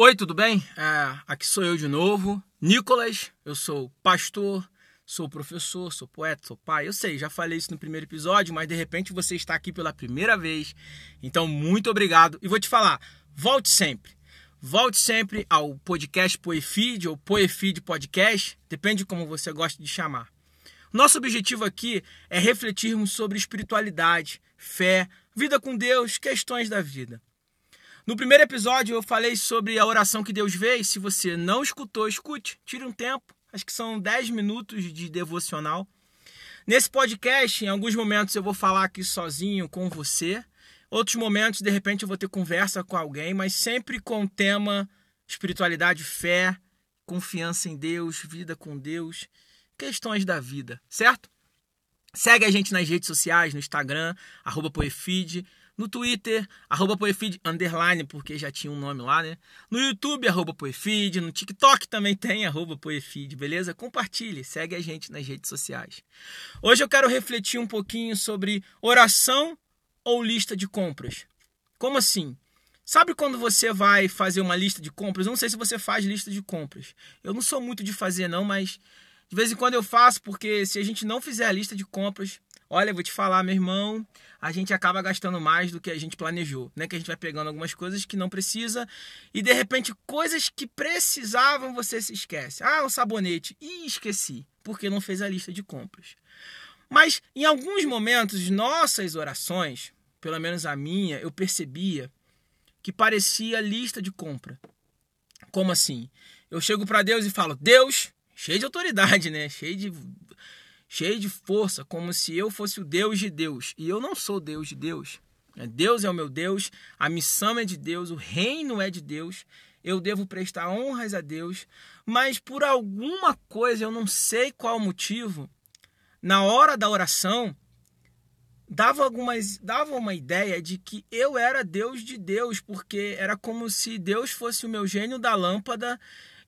Oi, tudo bem? É, aqui sou eu de novo, Nicolas. Eu sou pastor, sou professor, sou poeta, sou pai. Eu sei, já falei isso no primeiro episódio, mas de repente você está aqui pela primeira vez. Então, muito obrigado. E vou te falar, volte sempre. Volte sempre ao podcast Poefeed ou Poefeed Podcast, depende de como você gosta de chamar. Nosso objetivo aqui é refletirmos sobre espiritualidade, fé, vida com Deus, questões da vida. No primeiro episódio eu falei sobre a oração que Deus vê, e se você não escutou, escute, tire um tempo, acho que são 10 minutos de devocional. Nesse podcast, em alguns momentos eu vou falar aqui sozinho com você, outros momentos, de repente, eu vou ter conversa com alguém, mas sempre com o tema espiritualidade, fé, confiança em Deus, vida com Deus, questões da vida, certo? Segue a gente nas redes sociais, no Instagram, arroba Poefeed, no Twitter, arroba Poefeed, underline, porque já tinha um nome lá, né? No YouTube, arroba Poefeed, no TikTok também tem, arroba Poefeed, beleza? Compartilhe, segue a gente nas redes sociais. Hoje eu quero refletir um pouquinho sobre oração ou lista de compras. Como assim? Sabe quando você vai fazer uma lista de compras? Eu não sei se você faz lista de compras. Eu não sou muito de fazer, não, mas de vez em quando eu faço, porque se a gente não fizer a lista de compras, olha, vou te falar, meu irmão, a gente acaba gastando mais do que a gente planejou, né? Que a gente vai pegando algumas coisas que não precisa e de repente coisas que precisavam você se esquece. Ah, um sabonete, e esqueci, porque não fez a lista de compras. Mas em alguns momentos, nossas orações, pelo menos a minha, eu percebia que parecia lista de compra. Como assim? Eu chego para Deus e falo: "Deus, cheio de autoridade, né? Cheio de cheio de força, como se eu fosse o Deus de Deus. E eu não sou Deus de Deus. Né? Deus é o meu Deus, a missão é de Deus, o reino é de Deus. Eu devo prestar honras a Deus, mas por alguma coisa, eu não sei qual motivo, na hora da oração, dava algumas dava uma ideia de que eu era Deus de Deus, porque era como se Deus fosse o meu gênio da lâmpada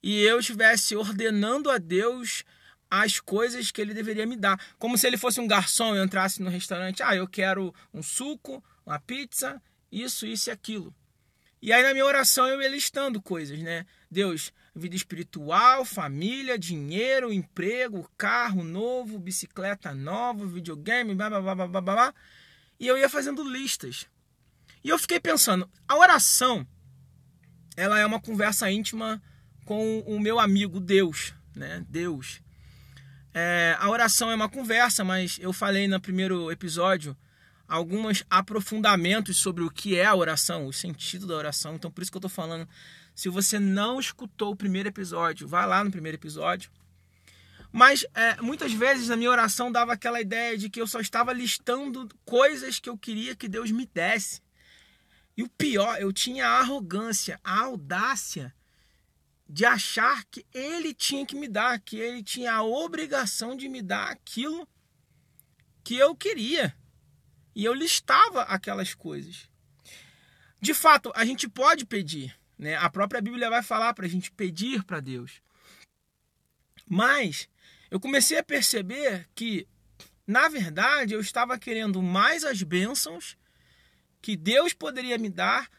e eu estivesse ordenando a Deus as coisas que ele deveria me dar. Como se ele fosse um garçom e entrasse no restaurante. Ah, eu quero um suco, uma pizza, isso, isso e aquilo. E aí na minha oração eu ia listando coisas, né? Deus, vida espiritual, família, dinheiro, emprego, carro novo, bicicleta nova, videogame, blá blá blá blá blá blá. E eu ia fazendo listas. E eu fiquei pensando, a oração ela é uma conversa íntima com o meu amigo Deus, né? Deus. É, a oração é uma conversa, mas eu falei no primeiro episódio alguns aprofundamentos sobre o que é a oração, o sentido da oração. Então, por isso que eu estou falando. Se você não escutou o primeiro episódio, vá lá no primeiro episódio. Mas é, muitas vezes na minha oração dava aquela ideia de que eu só estava listando coisas que eu queria que Deus me desse. E o pior, eu tinha a arrogância, a audácia de achar que ele tinha que me dar, que ele tinha a obrigação de me dar aquilo que eu queria. E eu listava aquelas coisas. De fato, a gente pode pedir, né? A própria Bíblia vai falar para a gente pedir para Deus. Mas eu comecei a perceber que, na verdade, eu estava querendo mais as bênçãos que Deus poderia me dar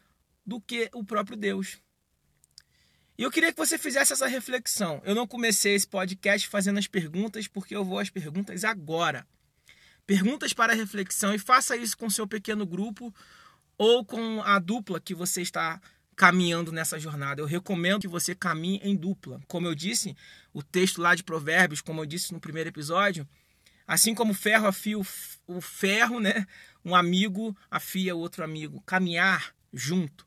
do que o próprio Deus. E eu queria que você fizesse essa reflexão. Eu não comecei esse podcast fazendo as perguntas, porque eu vou às perguntas agora. Perguntas para reflexão e faça isso com seu pequeno grupo ou com a dupla que você está caminhando nessa jornada. Eu recomendo que você caminhe em dupla. Como eu disse, o texto lá de Provérbios, como eu disse no primeiro episódio, assim como ferro afia o ferro, né? Um amigo afia o outro amigo. Caminhar junto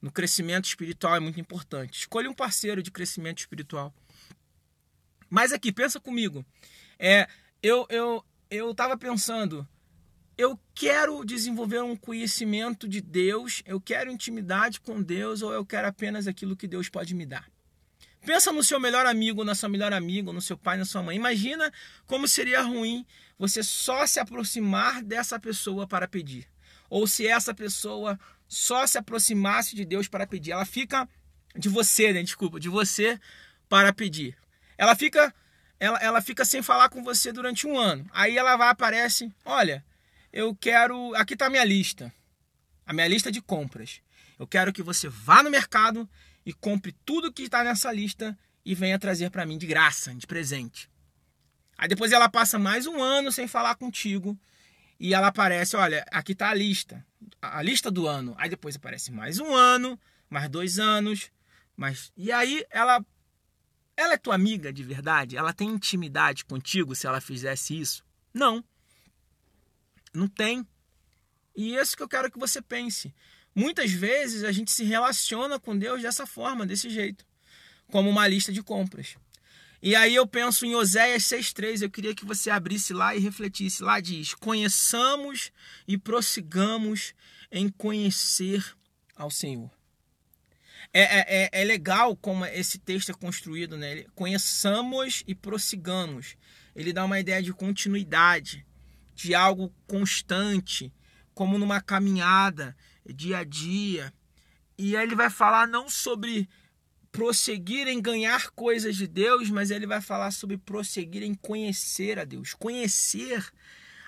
no crescimento espiritual é muito importante. Escolha um parceiro de crescimento espiritual. Mas aqui, pensa comigo. É, eu eu eu estava pensando, eu quero desenvolver um conhecimento de Deus, eu quero intimidade com Deus ou eu quero apenas aquilo que Deus pode me dar. Pensa no seu melhor amigo, na sua melhor amiga, no seu pai, na sua mãe. Imagina como seria ruim você só se aproximar dessa pessoa para pedir. Ou se essa pessoa só se aproximasse de Deus para pedir. Ela fica de você, né? Desculpa, de você para pedir. Ela fica ela, ela fica sem falar com você durante um ano. Aí ela vai aparece, olha, eu quero, aqui está a minha lista, a minha lista de compras. Eu quero que você vá no mercado e compre tudo que está nessa lista e venha trazer para mim de graça, de presente. Aí depois ela passa mais um ano sem falar contigo e ela aparece, olha, aqui está a lista, a lista do ano. Aí depois aparece mais um ano, mais dois anos, mas e aí ela ela é tua amiga de verdade? Ela tem intimidade contigo se ela fizesse isso? Não. Não tem. E é isso que eu quero que você pense. Muitas vezes a gente se relaciona com Deus dessa forma, desse jeito, como uma lista de compras. E aí eu penso em Oséias 6,3. Eu queria que você abrisse lá e refletisse. Lá diz: Conheçamos e prossigamos em conhecer ao Senhor. É, é, é, é legal como esse texto é construído, né? Conheçamos e prossigamos. Ele dá uma ideia de continuidade, de algo constante, como numa caminhada, dia a dia. E aí ele vai falar não sobre prosseguir em ganhar coisas de Deus, mas ele vai falar sobre prosseguir em conhecer a Deus. Conhecer,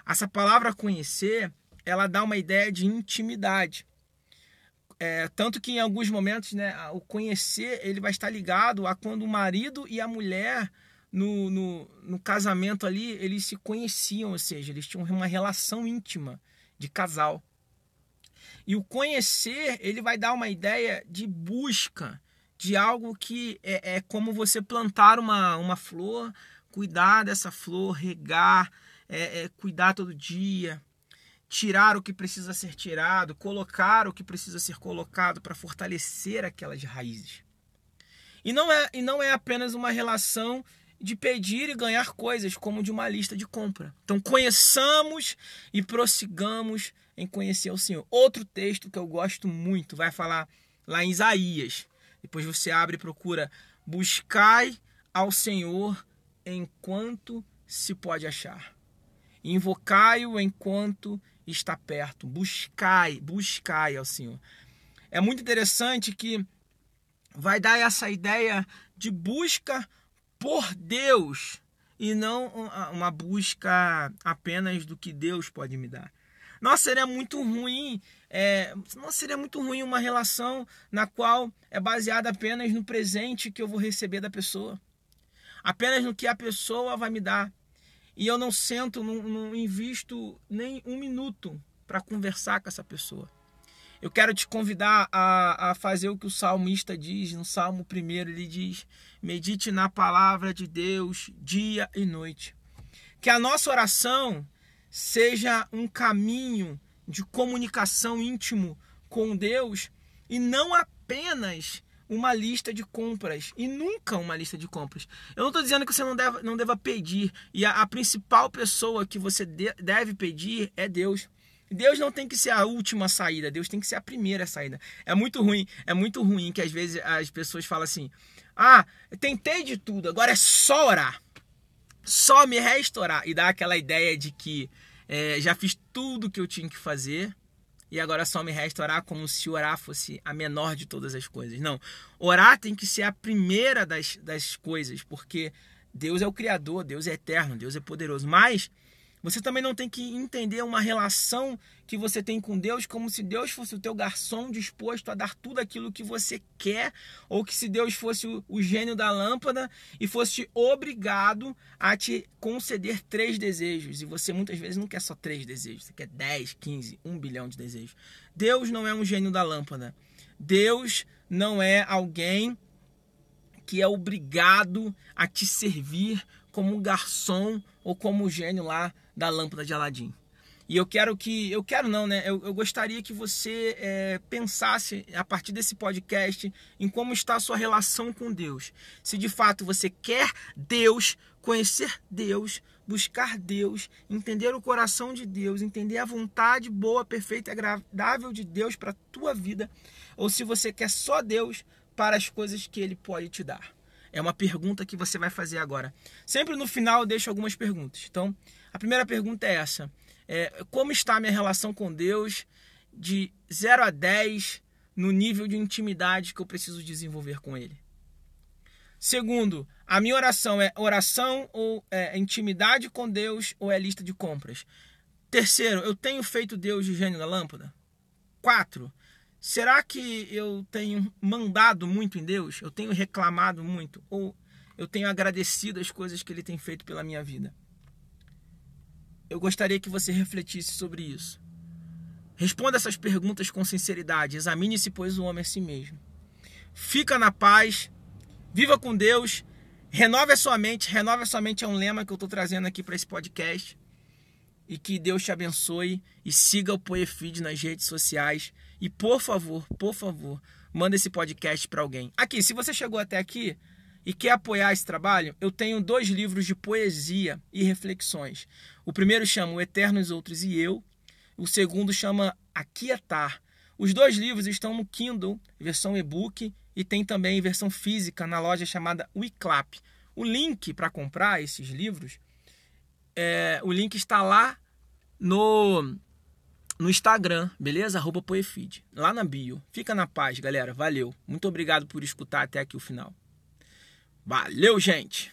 essa palavra conhecer, ela dá uma ideia de intimidade. É, tanto que em alguns momentos, né, o conhecer ele vai estar ligado a quando o marido e a mulher no, no, no casamento ali eles se conheciam, ou seja, eles tinham uma relação íntima de casal. E o conhecer ele vai dar uma ideia de busca de algo que é, é como você plantar uma, uma flor, cuidar dessa flor, regar, é, é, cuidar todo dia, tirar o que precisa ser tirado, colocar o que precisa ser colocado para fortalecer aquelas raízes. E não é, e não é apenas uma relação de pedir e ganhar coisas, como de uma lista de compra. Então, conheçamos e prossigamos em conhecer o Senhor. Outro texto que eu gosto muito vai falar lá em Isaías. Depois você abre e procura: buscai ao Senhor enquanto se pode achar. Invocai-o enquanto está perto. Buscai, buscai ao Senhor. É muito interessante que vai dar essa ideia de busca por Deus e não uma busca apenas do que Deus pode me dar. Nossa, seria muito ruim. É, nossa, seria muito ruim uma relação na qual é baseada apenas no presente que eu vou receber da pessoa, apenas no que a pessoa vai me dar. E eu não sento, não, não invisto nem um minuto para conversar com essa pessoa. Eu quero te convidar a, a fazer o que o salmista diz, no Salmo 1, ele diz: medite na palavra de Deus dia e noite. Que a nossa oração seja um caminho de comunicação íntimo com Deus e não apenas uma lista de compras e nunca uma lista de compras. Eu não estou dizendo que você não deva, não deva pedir e a, a principal pessoa que você de, deve pedir é Deus. Deus não tem que ser a última saída, Deus tem que ser a primeira saída. É muito ruim, é muito ruim que às vezes as pessoas falam assim: "Ah, tentei de tudo, agora é só orar. Só me restaurar e dá aquela ideia de que é, já fiz tudo que eu tinha que fazer e agora só me resta orar como se orar fosse a menor de todas as coisas. Não, orar tem que ser a primeira das, das coisas, porque Deus é o Criador, Deus é eterno, Deus é poderoso. Mas você também não tem que entender uma relação que você tem com Deus como se Deus fosse o teu garçom disposto a dar tudo aquilo que você quer, ou que se Deus fosse o, gênio da lâmpada e fosse obrigado a te conceder três desejos. E você muitas vezes não quer só três desejos, você quer 10, 15, um bilhão de desejos. Deus não é um gênio da lâmpada. Deus não é alguém que é obrigado a te servir como garçom ou como gênio lá da lâmpada de Aladim. E eu quero que, eu quero não, né? Eu, eu gostaria que você é, pensasse a partir desse podcast em como está a sua relação com Deus. Se de fato você quer Deus, conhecer Deus, buscar Deus, entender o coração de Deus, entender a vontade boa, perfeita e agradável de Deus para a tua vida, ou se você quer só Deus para as coisas que Ele pode te dar. É uma pergunta que você vai fazer agora. Sempre no final eu deixo algumas perguntas. Então, a primeira pergunta é essa: é, Como está a minha relação com Deus de 0 a 10 no nível de intimidade que eu preciso desenvolver com Ele? Segundo, a minha oração é oração ou é intimidade com Deus ou é lista de compras? Terceiro, eu tenho feito Deus de gênio da lâmpada? Quatro, Será que eu tenho mandado muito em Deus? Eu tenho reclamado muito? Ou eu tenho agradecido as coisas que Ele tem feito pela minha vida? Eu gostaria que você refletisse sobre isso. Responda essas perguntas com sinceridade. Examine-se, pois, o homem a si mesmo. Fica na paz, viva com Deus, renove a sua mente. Renove a sua mente é um lema que eu estou trazendo aqui para esse podcast. E que Deus te abençoe e siga o Poefeed nas redes sociais. E por favor, por favor, manda esse podcast para alguém. Aqui, se você chegou até aqui e quer apoiar esse trabalho, eu tenho dois livros de poesia e reflexões. O primeiro chama O Eterno, os Outros e Eu. O segundo chama Aquietar. Os dois livros estão no Kindle, versão e-book, e tem também versão física na loja chamada Wiclap. O link para comprar esses livros, é, o link está lá no no Instagram, beleza? Arroba Poefeed, lá na bio. Fica na paz, galera. Valeu. Muito obrigado por escutar até aqui o final. Valeu, gente!